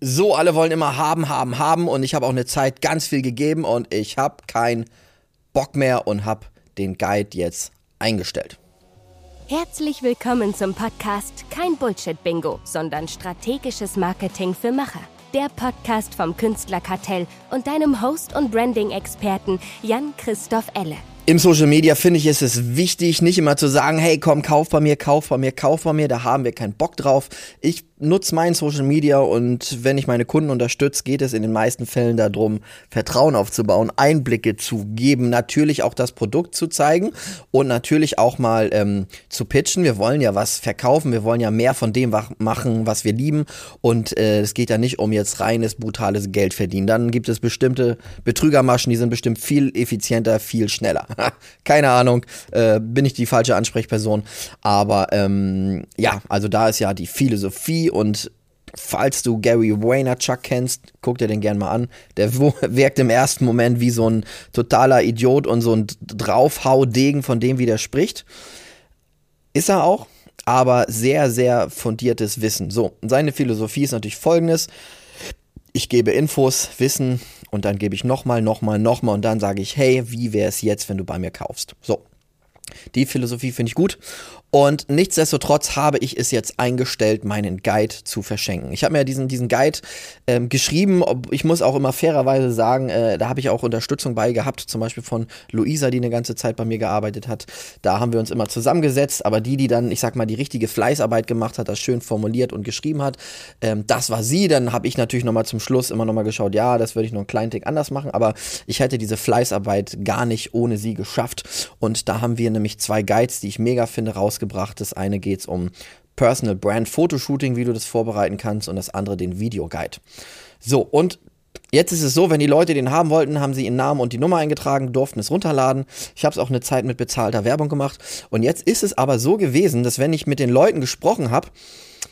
So, alle wollen immer haben, haben, haben und ich habe auch eine Zeit ganz viel gegeben und ich habe keinen Bock mehr und habe den Guide jetzt eingestellt. Herzlich willkommen zum Podcast Kein Bullshit-Bingo, sondern strategisches Marketing für Macher. Der Podcast vom Künstlerkartell und deinem Host und Branding-Experten Jan-Christoph Elle. Im Social Media finde ich, ist es wichtig, nicht immer zu sagen, hey, komm, kauf bei mir, kauf bei mir, kauf bei mir, da haben wir keinen Bock drauf. Ich nutze mein Social Media und wenn ich meine Kunden unterstütze, geht es in den meisten Fällen darum, Vertrauen aufzubauen, Einblicke zu geben, natürlich auch das Produkt zu zeigen und natürlich auch mal ähm, zu pitchen. Wir wollen ja was verkaufen, wir wollen ja mehr von dem machen, was wir lieben und äh, es geht ja nicht um jetzt reines, brutales Geld verdienen. Dann gibt es bestimmte Betrügermaschen, die sind bestimmt viel effizienter, viel schneller. Keine Ahnung, äh, bin ich die falsche Ansprechperson, aber ähm, ja, also da ist ja die Philosophie und falls du Gary Vaynerchuk kennst, guck dir den gern mal an. Der wirkt im ersten Moment wie so ein totaler Idiot und so ein Draufhaudegen von dem, wie der spricht. Ist er auch, aber sehr, sehr fundiertes Wissen. So, seine Philosophie ist natürlich folgendes. Ich gebe Infos, Wissen und dann gebe ich nochmal, nochmal, nochmal und dann sage ich, hey, wie wäre es jetzt, wenn du bei mir kaufst? So. Die Philosophie finde ich gut und nichtsdestotrotz habe ich es jetzt eingestellt, meinen Guide zu verschenken. Ich habe mir diesen, diesen Guide ähm, geschrieben. Ich muss auch immer fairerweise sagen, äh, da habe ich auch Unterstützung bei gehabt, zum Beispiel von Luisa, die eine ganze Zeit bei mir gearbeitet hat. Da haben wir uns immer zusammengesetzt, aber die, die dann, ich sag mal, die richtige Fleißarbeit gemacht hat, das schön formuliert und geschrieben hat, ähm, das war sie. Dann habe ich natürlich nochmal zum Schluss immer nochmal geschaut, ja, das würde ich noch einen kleinen Tick anders machen, aber ich hätte diese Fleißarbeit gar nicht ohne sie geschafft. Und da haben wir nämlich zwei Guides, die ich mega finde, rausgebracht. Das eine geht es um Personal Brand Fotoshooting, wie du das vorbereiten kannst, und das andere den Videoguide. So, und Jetzt ist es so, wenn die Leute den haben wollten, haben sie ihren Namen und die Nummer eingetragen, durften es runterladen. Ich habe es auch eine Zeit mit bezahlter Werbung gemacht. Und jetzt ist es aber so gewesen, dass wenn ich mit den Leuten gesprochen habe,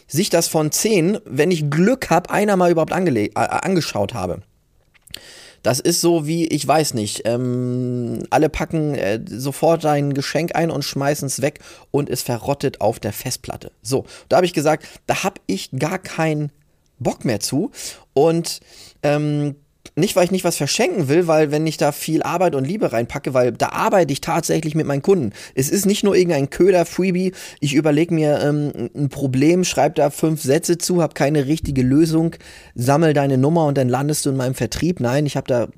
sich das von zehn, wenn ich Glück habe, einer mal überhaupt äh, angeschaut habe. Das ist so wie, ich weiß nicht, ähm, alle packen äh, sofort ein Geschenk ein und schmeißen es weg und es verrottet auf der Festplatte. So, da habe ich gesagt, da habe ich gar keinen Bock mehr zu. Und ähm, nicht, weil ich nicht was verschenken will, weil wenn ich da viel Arbeit und Liebe reinpacke, weil da arbeite ich tatsächlich mit meinen Kunden. Es ist nicht nur irgendein Köder, Freebie. Ich überlege mir ähm, ein Problem, schreibe da fünf Sätze zu, habe keine richtige Lösung, sammel deine Nummer und dann landest du in meinem Vertrieb. Nein, ich habe da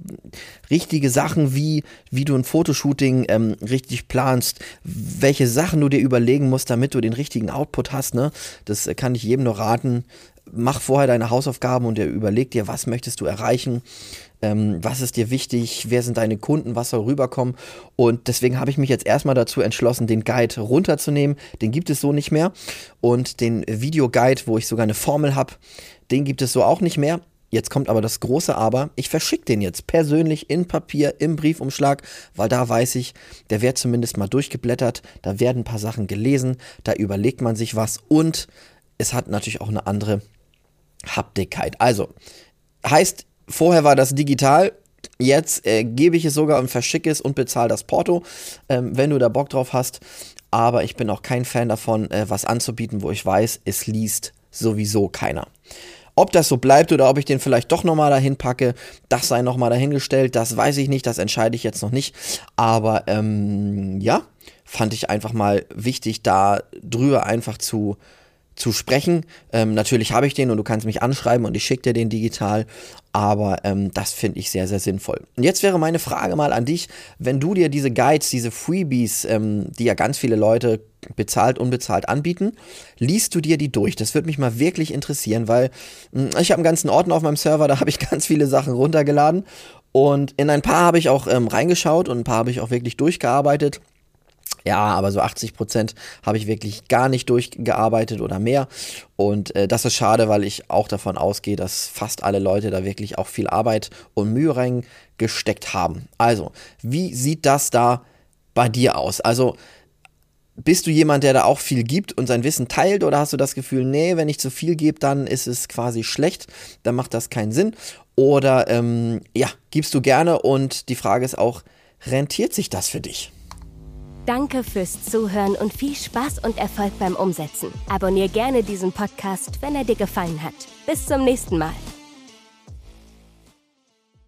richtige Sachen, wie, wie du ein Fotoshooting ähm, richtig planst, welche Sachen du dir überlegen musst, damit du den richtigen Output hast. Ne? Das kann ich jedem nur raten mach vorher deine Hausaufgaben und überleg dir, was möchtest du erreichen, ähm, was ist dir wichtig, wer sind deine Kunden, was soll rüberkommen. Und deswegen habe ich mich jetzt erstmal dazu entschlossen, den Guide runterzunehmen. Den gibt es so nicht mehr. Und den Videoguide, wo ich sogar eine Formel habe, den gibt es so auch nicht mehr. Jetzt kommt aber das große Aber. Ich verschicke den jetzt persönlich in Papier, im Briefumschlag, weil da weiß ich, der wird zumindest mal durchgeblättert, da werden ein paar Sachen gelesen, da überlegt man sich was und es hat natürlich auch eine andere Haptigkeit. Also, heißt, vorher war das digital, jetzt äh, gebe ich es sogar und verschicke es und bezahle das Porto, ähm, wenn du da Bock drauf hast. Aber ich bin auch kein Fan davon, äh, was anzubieten, wo ich weiß, es liest sowieso keiner. Ob das so bleibt oder ob ich den vielleicht doch nochmal dahin packe, das sei nochmal dahingestellt, das weiß ich nicht, das entscheide ich jetzt noch nicht. Aber ähm, ja, fand ich einfach mal wichtig, da drüber einfach zu zu sprechen. Ähm, natürlich habe ich den und du kannst mich anschreiben und ich schicke dir den digital, aber ähm, das finde ich sehr, sehr sinnvoll. Und jetzt wäre meine Frage mal an dich, wenn du dir diese Guides, diese Freebies, ähm, die ja ganz viele Leute bezahlt, unbezahlt anbieten, liest du dir die durch? Das würde mich mal wirklich interessieren, weil mh, hm, ich habe einen ganzen Ordner auf meinem Server, da habe ich ganz viele Sachen runtergeladen und in ein paar habe ich auch ähm, reingeschaut und ein paar habe ich auch wirklich durchgearbeitet. Ja, aber so 80 Prozent habe ich wirklich gar nicht durchgearbeitet oder mehr. Und äh, das ist schade, weil ich auch davon ausgehe, dass fast alle Leute da wirklich auch viel Arbeit und Mühe reingesteckt haben. Also, wie sieht das da bei dir aus? Also, bist du jemand, der da auch viel gibt und sein Wissen teilt oder hast du das Gefühl, nee, wenn ich zu viel gebe, dann ist es quasi schlecht, dann macht das keinen Sinn? Oder ähm, ja, gibst du gerne und die Frage ist auch, rentiert sich das für dich? Danke fürs Zuhören und viel Spaß und Erfolg beim Umsetzen. Abonnier gerne diesen Podcast, wenn er dir gefallen hat. Bis zum nächsten Mal.